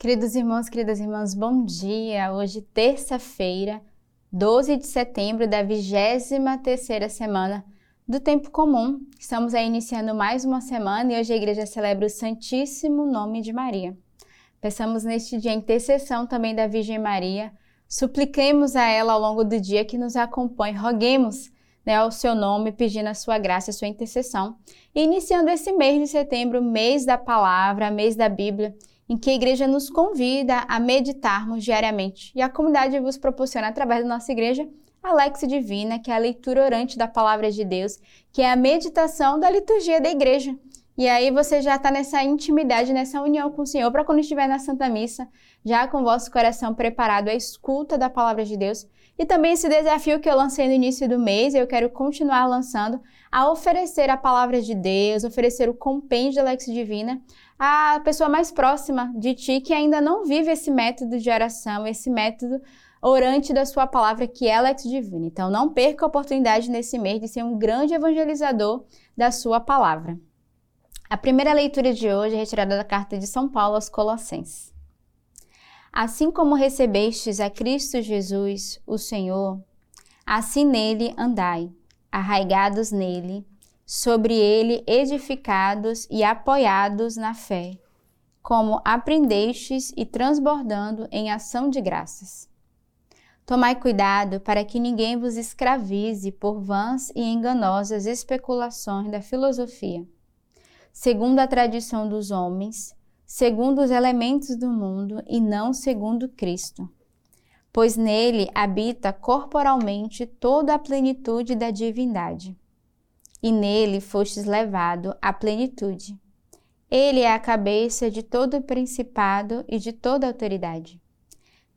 Queridos irmãos, queridas irmãs, bom dia. Hoje, terça-feira, 12 de setembro da 23ª semana do tempo comum. Estamos aí iniciando mais uma semana e hoje a igreja celebra o Santíssimo Nome de Maria. Peçamos neste dia a intercessão também da Virgem Maria. Supliquemos a ela ao longo do dia que nos acompanhe. Roguemos né, ao seu nome, pedindo a sua graça, a sua intercessão. E iniciando esse mês de setembro, mês da palavra, mês da Bíblia, em que a igreja nos convida a meditarmos diariamente. E a comunidade vos proporciona, através da nossa igreja, a Lex Divina, que é a leitura orante da palavra de Deus, que é a meditação da liturgia da igreja. E aí você já está nessa intimidade, nessa união com o Senhor, para quando estiver na Santa Missa, já com o vosso coração preparado à escuta da palavra de Deus. E também esse desafio que eu lancei no início do mês, eu quero continuar lançando, a oferecer a palavra de Deus, oferecer o compêndio da Lex Divina a pessoa mais próxima de ti que ainda não vive esse método de oração, esse método orante da sua palavra que é Lex Divina. Então não perca a oportunidade nesse mês de ser um grande evangelizador da sua palavra. A primeira leitura de hoje é retirada da carta de São Paulo aos Colossenses. Assim como recebestes a Cristo Jesus, o Senhor, assim nele andai, arraigados nele, sobre ele edificados e apoiados na fé, como aprendestes e transbordando em ação de graças. Tomai cuidado para que ninguém vos escravize por vãs e enganosas especulações da filosofia, segundo a tradição dos homens, segundo os elementos do mundo e não segundo Cristo. Pois nele habita corporalmente toda a plenitude da divindade e nele fostes levado à plenitude. Ele é a cabeça de todo principado e de toda autoridade.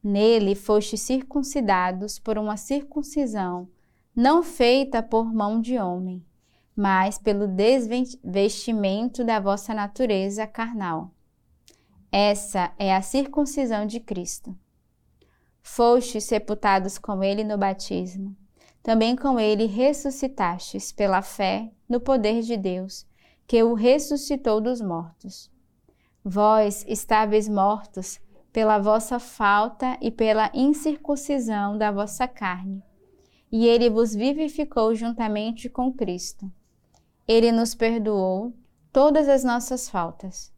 Nele fostes circuncidados por uma circuncisão não feita por mão de homem, mas pelo desvestimento da vossa natureza carnal. Essa é a circuncisão de Cristo. Fostes sepultados com ele no batismo também com ele ressuscitastes pela fé no poder de Deus, que o ressuscitou dos mortos. Vós estáveis mortos pela vossa falta e pela incircuncisão da vossa carne, e ele vos vivificou juntamente com Cristo. Ele nos perdoou todas as nossas faltas,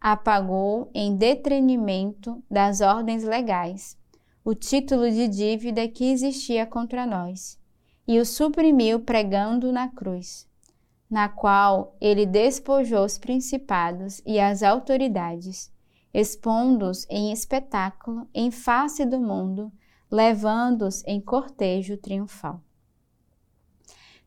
apagou em detrimento das ordens legais o título de dívida que existia contra nós e o suprimiu pregando na cruz, na qual ele despojou os principados e as autoridades, expondo-os em espetáculo em face do mundo, levando-os em cortejo triunfal.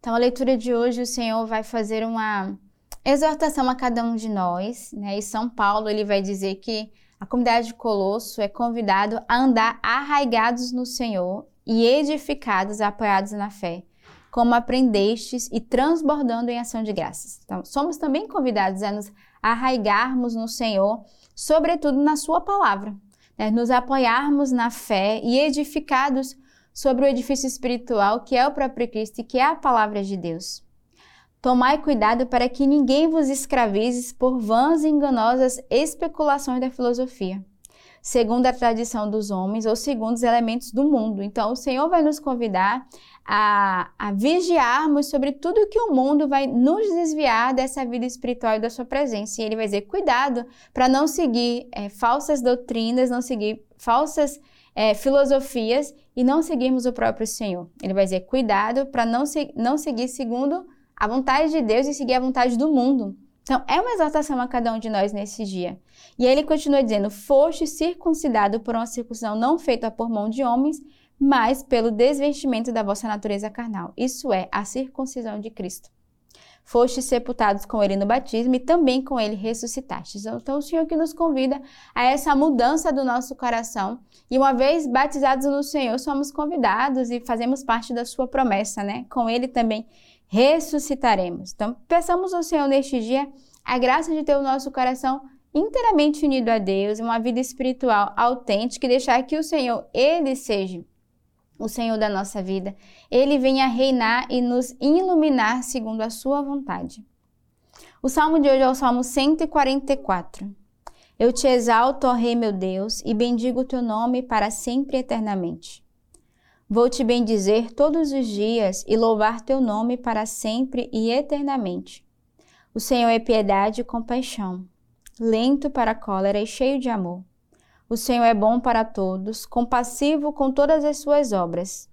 Então, a leitura de hoje, o Senhor vai fazer uma exortação a cada um de nós, né? E São Paulo ele vai dizer que a comunidade de Colosso é convidado a andar arraigados no Senhor e edificados, apoiados na fé, como aprendestes e transbordando em ação de graças. Então, somos também convidados a nos arraigarmos no Senhor, sobretudo na Sua palavra, né? nos apoiarmos na fé e edificados sobre o edifício espiritual que é o próprio Cristo e que é a palavra de Deus. Tomai cuidado para que ninguém vos escravize por vãs e enganosas especulações da filosofia, segundo a tradição dos homens ou segundo os elementos do mundo. Então, o Senhor vai nos convidar a, a vigiarmos sobre tudo que o mundo vai nos desviar dessa vida espiritual e da sua presença. E ele vai dizer: cuidado para não seguir é, falsas doutrinas, não seguir falsas é, filosofias e não seguirmos o próprio Senhor. Ele vai dizer: cuidado para não, se, não seguir segundo a vontade de Deus e seguir a vontade do mundo. Então, é uma exortação a cada um de nós nesse dia. E ele continua dizendo: Foste circuncidado por uma circuncisão não feita por mão de homens, mas pelo desvestimento da vossa natureza carnal. Isso é a circuncisão de Cristo. Foste sepultados com ele no batismo e também com ele ressuscitastes. Então, o Senhor que nos convida a essa mudança do nosso coração. E uma vez batizados no Senhor, somos convidados e fazemos parte da sua promessa, né? Com ele também ressuscitaremos. Então, peçamos ao Senhor neste dia a graça de ter o nosso coração inteiramente unido a Deus, uma vida espiritual autêntica e deixar que o Senhor, Ele seja o Senhor da nossa vida. Ele venha reinar e nos iluminar segundo a sua vontade. O salmo de hoje é o salmo 144. Eu te exalto, ó Rei meu Deus, e bendigo o teu nome para sempre e eternamente. Vou te bendizer todos os dias e louvar teu nome para sempre e eternamente. O Senhor é piedade e compaixão, lento para a cólera e cheio de amor. O Senhor é bom para todos, compassivo com todas as suas obras.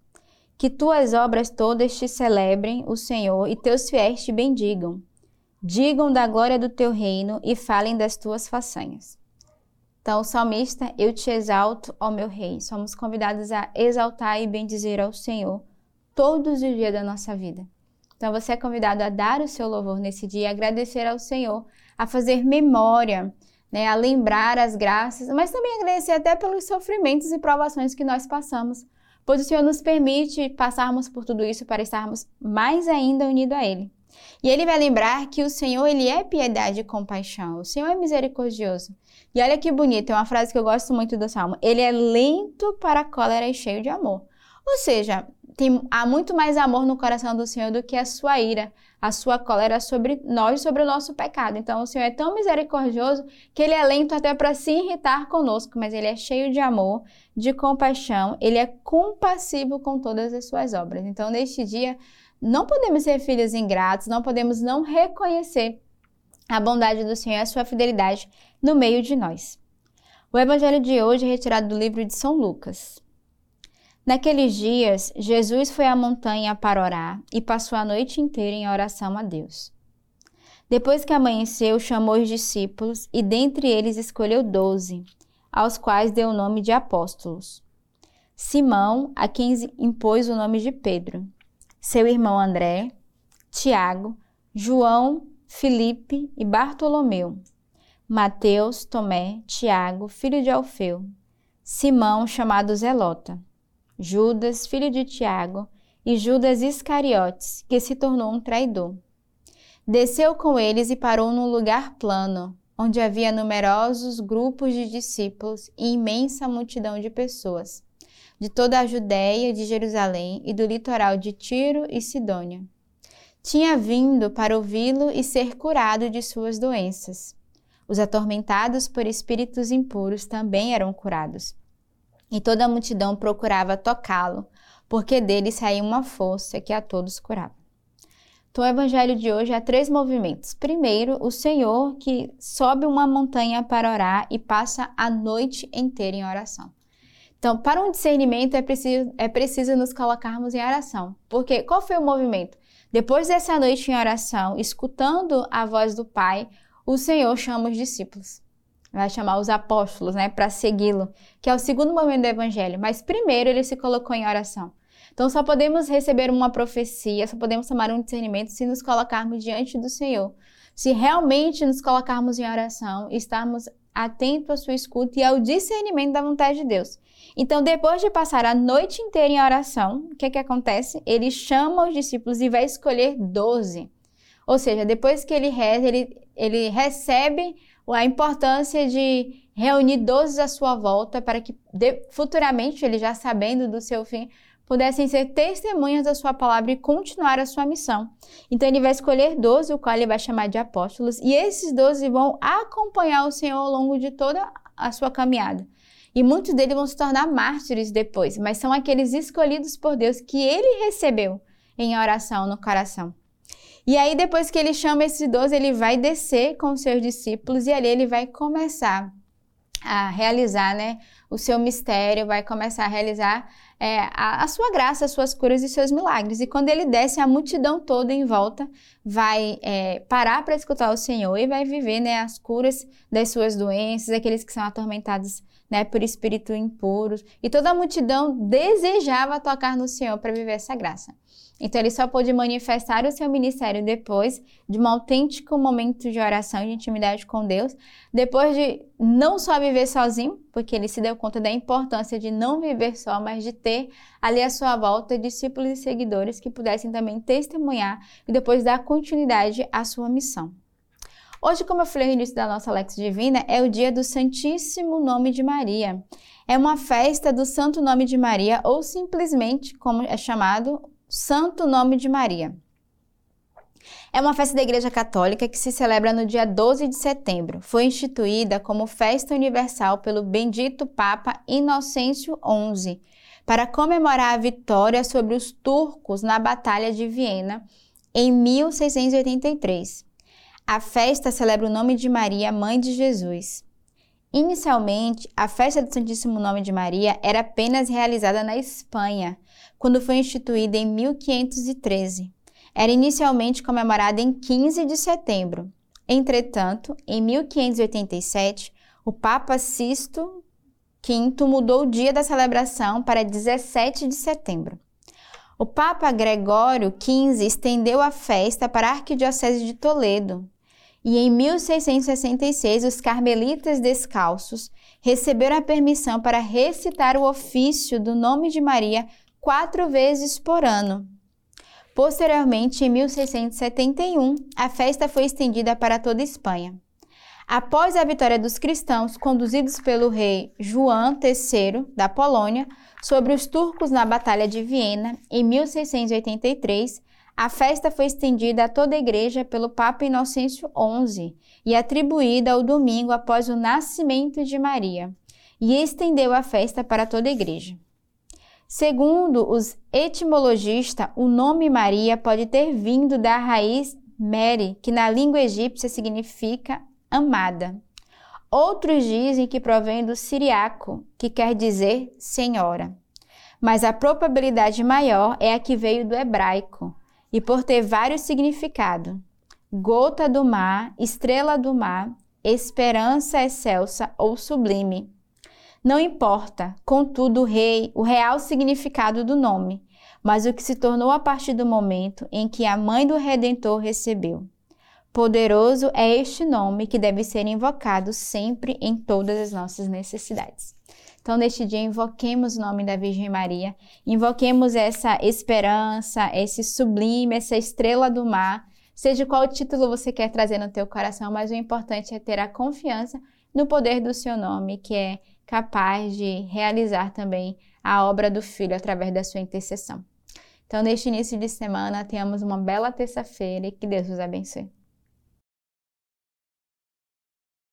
Que tuas obras todas te celebrem, o Senhor, e teus fiéis te bendigam. Digam da glória do teu reino e falem das tuas façanhas. Então, salmista, eu te exalto, ó meu rei. Somos convidados a exaltar e bendizer ao Senhor todos os dias da nossa vida. Então, você é convidado a dar o seu louvor nesse dia, agradecer ao Senhor, a fazer memória, né, a lembrar as graças, mas também agradecer até pelos sofrimentos e provações que nós passamos, pois o Senhor nos permite passarmos por tudo isso para estarmos mais ainda unidos a Ele. E ele vai lembrar que o Senhor, ele é piedade e compaixão. O Senhor é misericordioso. E olha que bonito, é uma frase que eu gosto muito do Salmo. Ele é lento para a cólera e cheio de amor. Ou seja, tem, há muito mais amor no coração do Senhor do que a sua ira, a sua cólera sobre nós, sobre o nosso pecado. Então, o Senhor é tão misericordioso que ele é lento até para se irritar conosco, mas ele é cheio de amor, de compaixão, ele é compassivo com todas as suas obras. Então, neste dia, não podemos ser filhos ingratos, não podemos não reconhecer a bondade do Senhor e a sua fidelidade no meio de nós. O evangelho de hoje é retirado do livro de São Lucas. Naqueles dias, Jesus foi à montanha para orar e passou a noite inteira em oração a Deus. Depois que amanheceu, chamou os discípulos e dentre eles escolheu doze, aos quais deu o nome de apóstolos. Simão, a quem impôs o nome de Pedro, seu irmão André, Tiago, João, Filipe e Bartolomeu, Mateus, Tomé, Tiago, filho de Alfeu, Simão, chamado Zelota, Judas, filho de Tiago, e Judas Iscariotes, que se tornou um traidor. Desceu com eles e parou num lugar plano, onde havia numerosos grupos de discípulos e imensa multidão de pessoas de toda a Judéia, de Jerusalém e do litoral de Tiro e Sidônia. Tinha vindo para ouvi-lo e ser curado de suas doenças. Os atormentados por espíritos impuros também eram curados. E toda a multidão procurava tocá-lo, porque dele saía uma força que a todos curava. Então, o evangelho de hoje há três movimentos. Primeiro, o Senhor que sobe uma montanha para orar e passa a noite inteira em oração. Então, para um discernimento é preciso, é preciso nos colocarmos em oração. Porque qual foi o movimento? Depois dessa noite em oração, escutando a voz do Pai, o Senhor chama os discípulos. Vai chamar os apóstolos, né, para segui-lo, que é o segundo momento do evangelho. Mas primeiro ele se colocou em oração. Então só podemos receber uma profecia, só podemos tomar um discernimento se nos colocarmos diante do Senhor. Se realmente nos colocarmos em oração, estarmos atentos à sua escuta e ao discernimento da vontade de Deus. Então, depois de passar a noite inteira em oração, o que, que acontece? Ele chama os discípulos e vai escolher doze. Ou seja, depois que ele reza, ele, ele recebe a importância de reunir doze à sua volta para que futuramente, ele já sabendo do seu fim, pudessem ser testemunhas da sua palavra e continuar a sua missão. Então ele vai escolher doze, o qual ele vai chamar de apóstolos, e esses doze vão acompanhar o Senhor ao longo de toda a sua caminhada. E muitos deles vão se tornar mártires depois, mas são aqueles escolhidos por Deus que ele recebeu em oração no coração. E aí, depois que ele chama esses doze, ele vai descer com seus discípulos e ali ele vai começar a realizar né, o seu mistério, vai começar a realizar é, a, a, sua graça, as suas curas e seus milagres. E quando ele desce, a multidão toda em volta vai é, parar para escutar o Senhor e vai viver né, as curas das suas doenças, aqueles que são atormentados né, por espírito impuros. E toda a multidão desejava tocar no Senhor para viver essa graça. Então ele só pôde manifestar o seu ministério depois de um autêntico momento de oração e de intimidade com Deus, depois de não só viver sozinho, porque ele se deu conta da importância de não viver só, mas de ter ali à sua volta discípulos e seguidores que pudessem também testemunhar e depois dar continuidade à sua missão. Hoje, como eu falei no início da nossa Lex Divina, é o dia do Santíssimo Nome de Maria. É uma festa do Santo Nome de Maria, ou simplesmente, como é chamado, Santo Nome de Maria. É uma festa da Igreja Católica que se celebra no dia 12 de setembro. Foi instituída como festa universal pelo bendito Papa Inocêncio XI, para comemorar a vitória sobre os turcos na Batalha de Viena em 1683. A festa celebra o nome de Maria, mãe de Jesus. Inicialmente, a festa do Santíssimo Nome de Maria era apenas realizada na Espanha, quando foi instituída em 1513 era inicialmente comemorada em 15 de setembro. Entretanto, em 1587, o Papa Sisto V mudou o dia da celebração para 17 de setembro. O Papa Gregório XV estendeu a festa para a Arquidiocese de Toledo. E em 1666, os carmelitas descalços receberam a permissão para recitar o ofício do nome de Maria quatro vezes por ano, Posteriormente, em 1671, a festa foi estendida para toda a Espanha. Após a vitória dos cristãos, conduzidos pelo rei João III da Polônia sobre os turcos na Batalha de Viena, em 1683, a festa foi estendida a toda a igreja pelo Papa Inocêncio XI e atribuída ao domingo após o nascimento de Maria, e estendeu a festa para toda a igreja. Segundo os etimologistas, o nome Maria pode ter vindo da raiz Mary, que na língua egípcia significa amada. Outros dizem que provém do siriaco, que quer dizer senhora. Mas a probabilidade maior é a que veio do hebraico, e por ter vários significados: gota do mar, estrela do mar, esperança excelsa ou sublime. Não importa, contudo, o rei, o real significado do nome, mas o que se tornou a partir do momento em que a mãe do Redentor recebeu. Poderoso é este nome que deve ser invocado sempre em todas as nossas necessidades. Então, neste dia, invoquemos o nome da Virgem Maria, invoquemos essa esperança, esse sublime, essa estrela do mar, seja qual título você quer trazer no teu coração, mas o importante é ter a confiança no poder do seu nome, que é capaz de realizar também a obra do Filho através da sua intercessão. Então, neste início de semana, tenhamos uma bela terça-feira e que Deus os abençoe.